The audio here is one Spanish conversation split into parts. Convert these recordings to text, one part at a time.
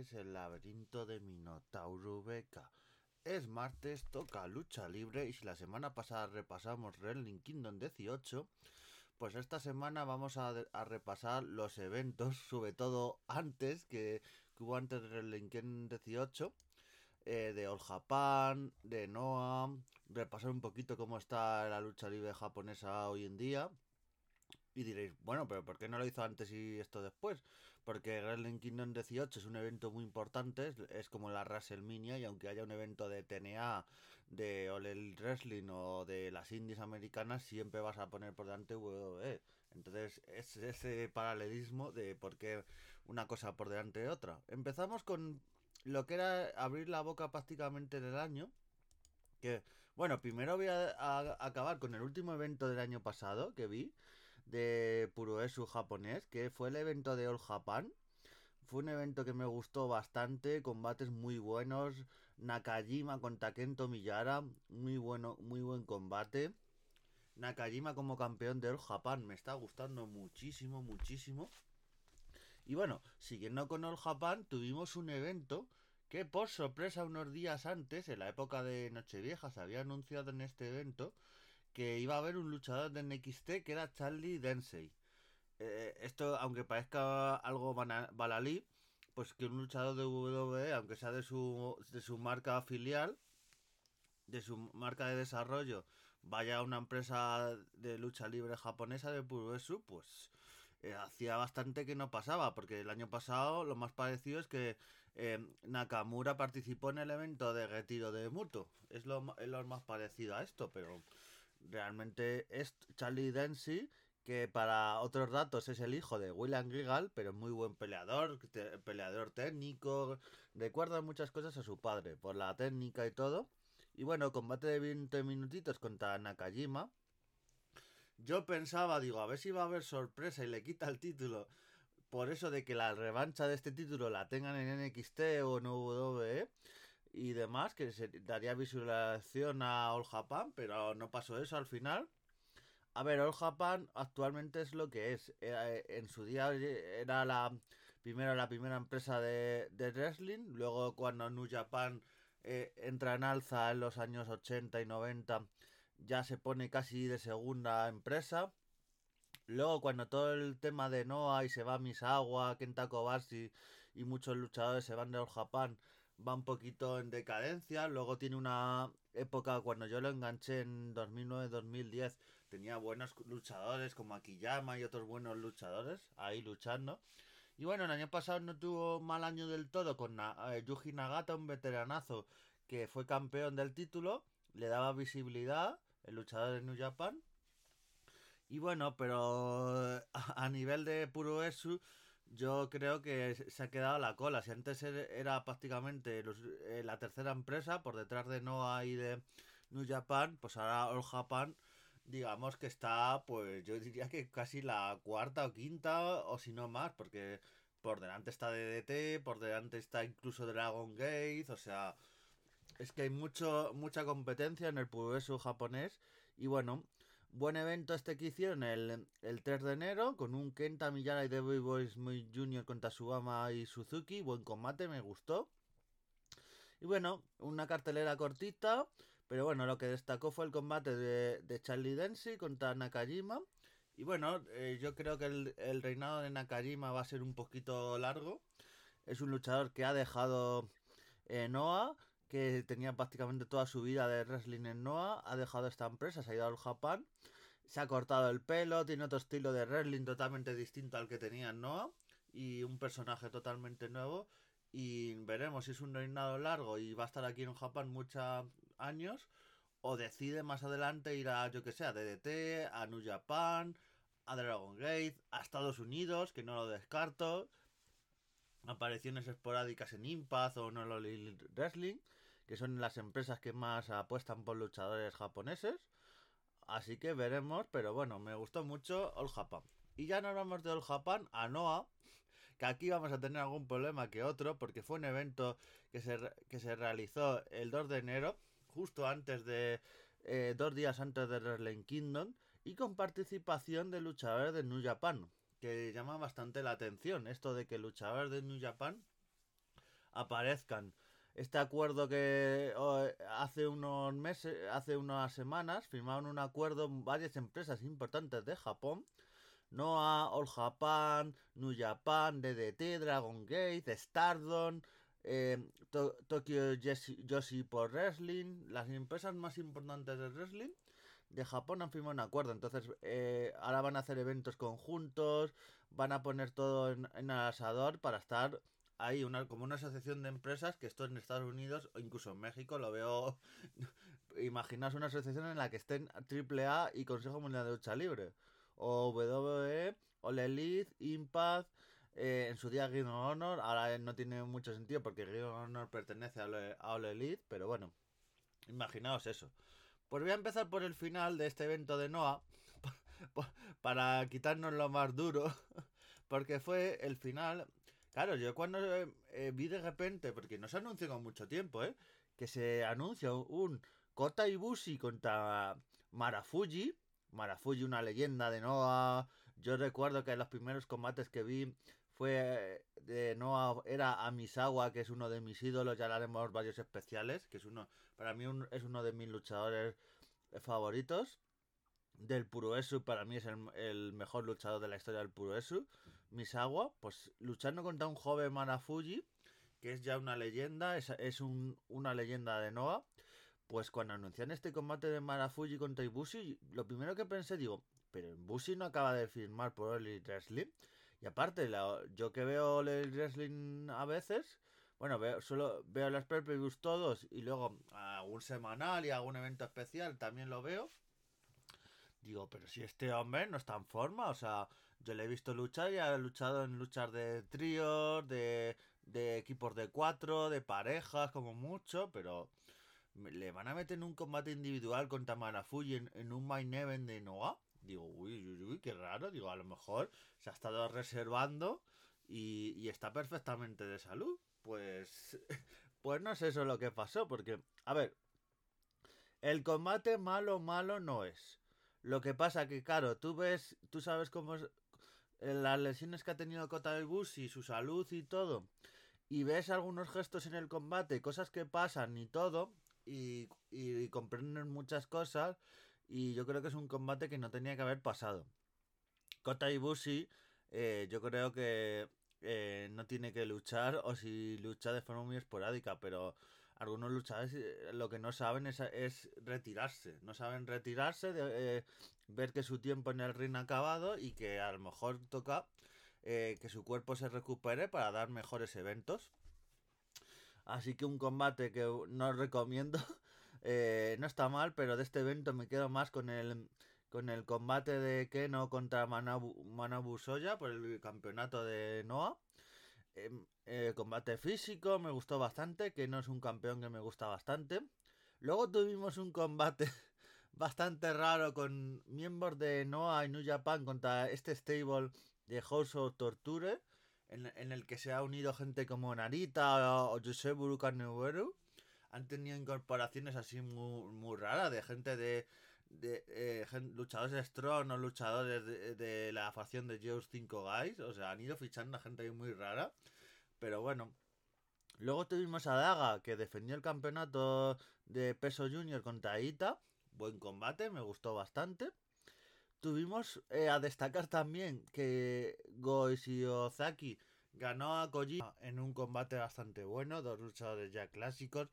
es el laberinto de Minotauro Beca. Es martes, toca lucha libre y si la semana pasada repasamos Wrestling Kingdom 18, pues esta semana vamos a, repasar los eventos, sobre todo antes, que, que hubo antes de Wrestling Kingdom 18, eh, de All Japan, de Noah, repasar un poquito cómo está la lucha libre japonesa hoy en día. Y diréis, bueno, pero ¿por qué no lo hizo antes y esto después? Porque Wrestling Kingdom 18 es un evento muy importante, es, como la WrestleMania, y aunque haya un evento de TNA, de All Elite Wrestling o de las indies americanas, siempre vas a poner por delante WWE. Entonces es ese paralelismo de por qué una cosa por delante de otra. Empezamos con lo que era abrir la boca prácticamente del año. Que, bueno, primero voy a, a acabar con el último evento del año pasado que vi de Puroesu japonés, que fue el evento de All Japan. Fue un evento que me gustó bastante, combates muy buenos, Nakajima contra Kento Miyara, muy bueno, muy buen combate. Nakajima como campeón de All Japan me está gustando muchísimo, muchísimo. Y bueno, siguiendo con All Japan, tuvimos un evento que por sorpresa unos días antes, en la época de Nochevieja, se había anunciado en este evento que iba a haber un luchador de NXT que era Charlie Densey. Eh, esto, aunque parezca algo balalí, pues que un luchador de WWE, aunque sea de su, de su marca filial, de su marca de desarrollo, vaya a una empresa de lucha libre japonesa de Puroesu, pues eh, hacía bastante que no pasaba, porque el año pasado lo más parecido es que eh, Nakamura participó en el evento de retiro de Muto. Es lo más parecido a esto, pero realmente es Charlie Dempsey que para otros datos es el hijo de William Regal, pero muy buen peleador, peleador técnico, recuerda muchas cosas a su padre, por la técnica y todo. Y bueno, combate de 20 minutitos contra Nakajima. Yo pensaba, digo, a ver si va a haber sorpresa y le quita el título. Por eso de que la revancha de este título la tengan en NXT o en WWE y demás, que se daría visualización a All Japan, pero no pasó eso al final. A ver, All Japan actualmente es lo que es. Era- en su día era la primero la primera empresa de, de wrestling, luego cuando New Japan eh, entra en alza en los años 80 y 90, ya se pone casi de segunda empresa. Luego cuando todo el tema de Noah y se va Misawa, Kenta Kobashi y muchos luchadores se van de All Japan, va un poquito en decadencia. Luego tiene una época cuando yo lo enganché en 2009-2010, tenía buenos luchadores como Akiyama y otros buenos luchadores ahí luchando. Y bueno, el año pasado no tuvo mal año del todo con eh, Yuji Nagata, un veteranazo que fue campeón del título, le daba visibilidad, el luchador de New Japan. Y bueno, pero a nivel de puro ESU, yo creo que se ha quedado la cola. Si antes er- era prácticamente los- eh, la tercera empresa por detrás de Noah y de New Japan, pues ahora All Japan, digamos que está, pues yo diría que casi la cuarta o quinta, o si no más, porque por delante está DDT, por delante está incluso Dragon Gate, o sea, es que hay mucho, mucha competencia en el Puroresu japonés. Y bueno, buen evento este que hicieron el, el 3 de enero con un Kenta Miyara y Devil Boys muy Jr. contra Subama y Suzuki. Buen combate, me gustó. Y bueno, una cartelera cortita. Pero bueno, lo que destacó fue el combate de, de Charlie Dempsey contra Nakajima. Y bueno, eh, yo creo que el, el reinado de Nakajima va a ser un poquito largo. Es un luchador que ha dejado eh, Noah, que tenía prácticamente toda su vida de wrestling en Noah, ha dejado esta empresa, se ha ido al Japón, se ha cortado el pelo, tiene otro estilo de wrestling totalmente distinto al que tenía en Noah y un personaje totalmente nuevo. Y veremos si es un reinado largo y va a estar aquí en Japón muchos años o decide más adelante ir a, yo que sé, a DDT, a New Japan, a Dragon Gate, a Estados Unidos, que no lo descarto apariciones esporádicas en Impact o No Elite Wrestling, que son las empresas que más apuestan por luchadores japoneses. Así que veremos, pero bueno, me gustó mucho All Japan. Y ya nos vamos de All Japan a Noah, que aquí vamos a tener algún problema que otro, porque fue un evento que se, que se realizó el 2 de enero, justo antes de, eh, dos días antes de Wrestling Kingdom, y con participación de luchadores de New Japan, que llama bastante la atención, esto de que luchadores de New Japan aparezcan. Este acuerdo que hace unos meses, hace unas semanas, firmaron un acuerdo varias empresas importantes de Japón. Noah, All Japan, New Japan, DDT, Dragon Gate, Stardom, eh, Tokyo Joshi por Wrestling, las empresas más importantes de wrestling de Japón han firmado un acuerdo. Entonces, eh, ahora van a hacer eventos conjuntos, van a poner todo en, en asador para estar ahí, una, como una asociación de empresas que esto en Estados Unidos o incluso en México lo veo. Imaginaos una asociación en la que estén AAA y Consejo Mundial de Lucha Libre, o WWE, All Elite, Impact. Eh, en su día of Honor, ahora no tiene mucho sentido porque of Honor pertenece a All Elite, pero bueno, imaginaos eso. Pues voy a empezar por el final de este evento de Noah para quitarnos lo más duro, porque fue el final. Claro, yo cuando eh, vi de repente, porque no se anunció con mucho tiempo, ¿eh? que se anuncia un Kota Ibushi contra Marafuji. Marafuji, una leyenda de Noah. Yo recuerdo que los primeros combates que vi fue de Noah, era Amisawa, que es uno de mis ídolos, ya haremos varios especiales, que es uno, para mí es uno de mis luchadores favoritos. Del Puroesu, para mí es el, mejor luchador de la historia del Puroesu. Misawa, pues luchando contra un joven Manafuji, que es ya una leyenda, es, es una leyenda de Noah. Pues cuando anuncian este combate de Manafuji contra Ibushi, lo primero que pensé, digo, pero Ibushi no acaba de firmar por Elite Wrestling. Y aparte, yo que veo el wrestling a veces, bueno, veo, solo veo las pay todos y luego algún semanal y algún evento especial también lo veo. Digo, pero si este hombre no está en forma, o sea, yo le he visto luchar y ha luchado en luchas de tríos, de, de equipos de cuatro, de parejas, como mucho, pero le van a meter en un combate individual contra Manafuji en, en un main event de Noah. Digo, uy, uy, uy, qué raro. Digo, a lo mejor se ha estado reservando y, y está perfectamente de salud pues, pues no sé eso lo que pasó, porque, a ver, el combate malo, malo no es. Lo que pasa que, claro, tú ves, tú sabes cómo es eh, las lesiones que ha tenido Kota y su salud y todo, y ves algunos gestos en el combate, cosas que pasan y todo, y, y, comprenden muchas cosas, y yo creo que es un combate que no tenía que haber pasado. Kota Ibushi, eh, yo creo que eh, no tiene que luchar o si lucha de forma muy esporádica, pero algunos luchadores eh, lo que no saben es, retirarse, no saben retirarse, de, eh, ver que su tiempo en el ring ha acabado y que a lo mejor toca que su cuerpo se recupere para dar mejores eventos. Así que un combate que no recomiendo, no está mal, pero de este evento me quedo más con el con el combate de Keno contra Manabu, Soya por el campeonato de Noah. Em, eh, combate físico, me gustó bastante. Keno es un campeón que me gusta bastante. Luego tuvimos un combate bastante raro con miembros de Noah y New Japan contra este stable de House of Torture. En, el que se ha unido gente como Narita o, Josebu Kaneweru. Han tenido incorporaciones así muy, muy raras de gente de de eh, luchadores de Strong o luchadores de, la facción de Joe's 5 Guys. O sea, han ido fichando a gente muy rara. Pero bueno. Luego tuvimos a Daga, que defendió el campeonato de peso junior contra Ita. Buen combate, me gustó bastante. Tuvimos eh, a destacar también que Goichi Ozaki ganó a Kojima en un combate bastante bueno. Dos luchadores ya clásicos.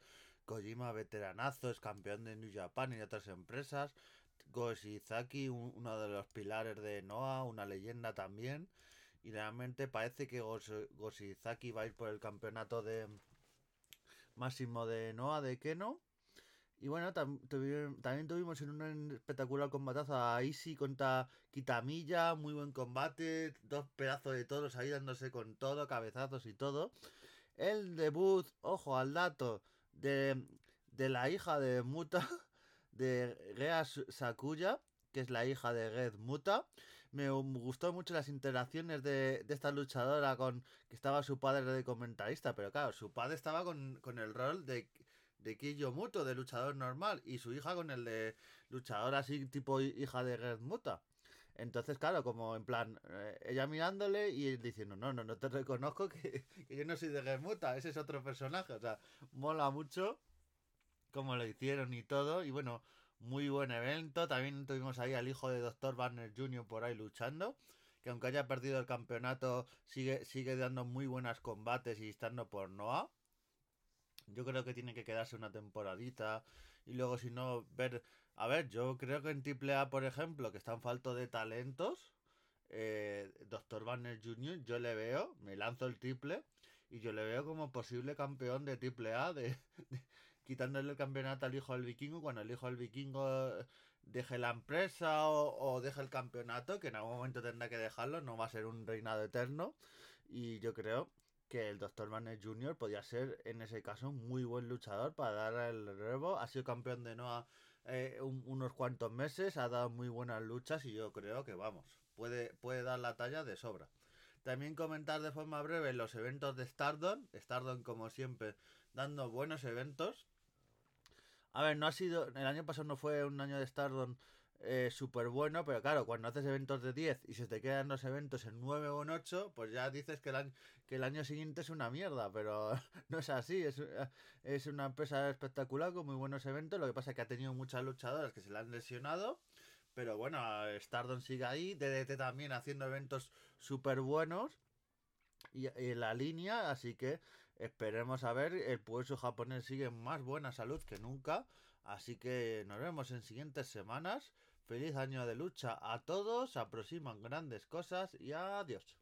Kojima, veteranazo, es campeón de New Japan y otras empresas. Goshizaki, uno de los pilares de Noah, una leyenda también. Y realmente parece que Goshizaki va a ir por el campeonato de máximo de Noah de Keno. Y bueno, también tuvimos en un espectacular combatazo a Isi contra Kitamilla, muy buen combate, dos pedazos de todos ahí dándose con todo, cabezazos y todo. El debut, ojo al dato, de, de la hija de Muta, de Rea Sakuya, que es la hija de Red Muta. Me gustó mucho las interacciones de, de, esta luchadora con que estaba su padre de comentarista, pero claro, su padre estaba con, con el rol de, de Kiyo Muto, de luchador normal, y su hija con el de luchador así tipo hija de Red Muta. Entonces, claro, como en plan, eh, ella mirándole y diciendo, no, no, no te reconozco que, yo no soy de Gemuta, ese es otro personaje. O sea, mola mucho como lo hicieron y todo. Y bueno, muy buen evento. También tuvimos ahí al hijo de Dr. Banner Jr. por ahí luchando. Que aunque haya perdido el campeonato, sigue, sigue dando muy buenos combates y estando por Noah. Yo creo que tiene que quedarse una temporadita. Y luego, si no, ver a ver, yo creo que en AAA, por ejemplo, que están falto de talentos, eh, Dr. Banner Jr., yo le veo, me lanzo el triple, y yo le veo como posible campeón de AAA, de, de, quitándole el campeonato al hijo del vikingo, cuando el hijo del vikingo deje la empresa o, o deje el campeonato, que en algún momento tendrá que dejarlo, no va a ser un reinado eterno, y yo creo que el Dr. Banner Jr. podría ser en ese caso un muy buen luchador para dar el relevo. Ha sido campeón de Noah eh, un, unos cuantos meses, ha dado muy buenas luchas y yo creo que vamos, puede, puede dar la talla de sobra. También comentar de forma breve los eventos de Stardom. Stardom, como siempre, dando buenos eventos. A ver, no ha sido. El año pasado no fue un año de Stardom eh, súper bueno, pero claro, cuando haces eventos de 10 y se te quedan los eventos en 9 o en 8, pues ya dices que el, año, que el año siguiente es una mierda, pero no es así, es, es una empresa espectacular con muy buenos eventos, lo que pasa es que ha tenido muchas luchadoras que se le han lesionado, pero bueno, Stardom sigue ahí, DDT también haciendo eventos súper buenos y, y la línea, así que esperemos a ver, el puesto japonés sigue en más buena salud que nunca. Así que nos vemos en siguientes semanas. Feliz año de lucha a todos, aproximan grandes cosas y adiós.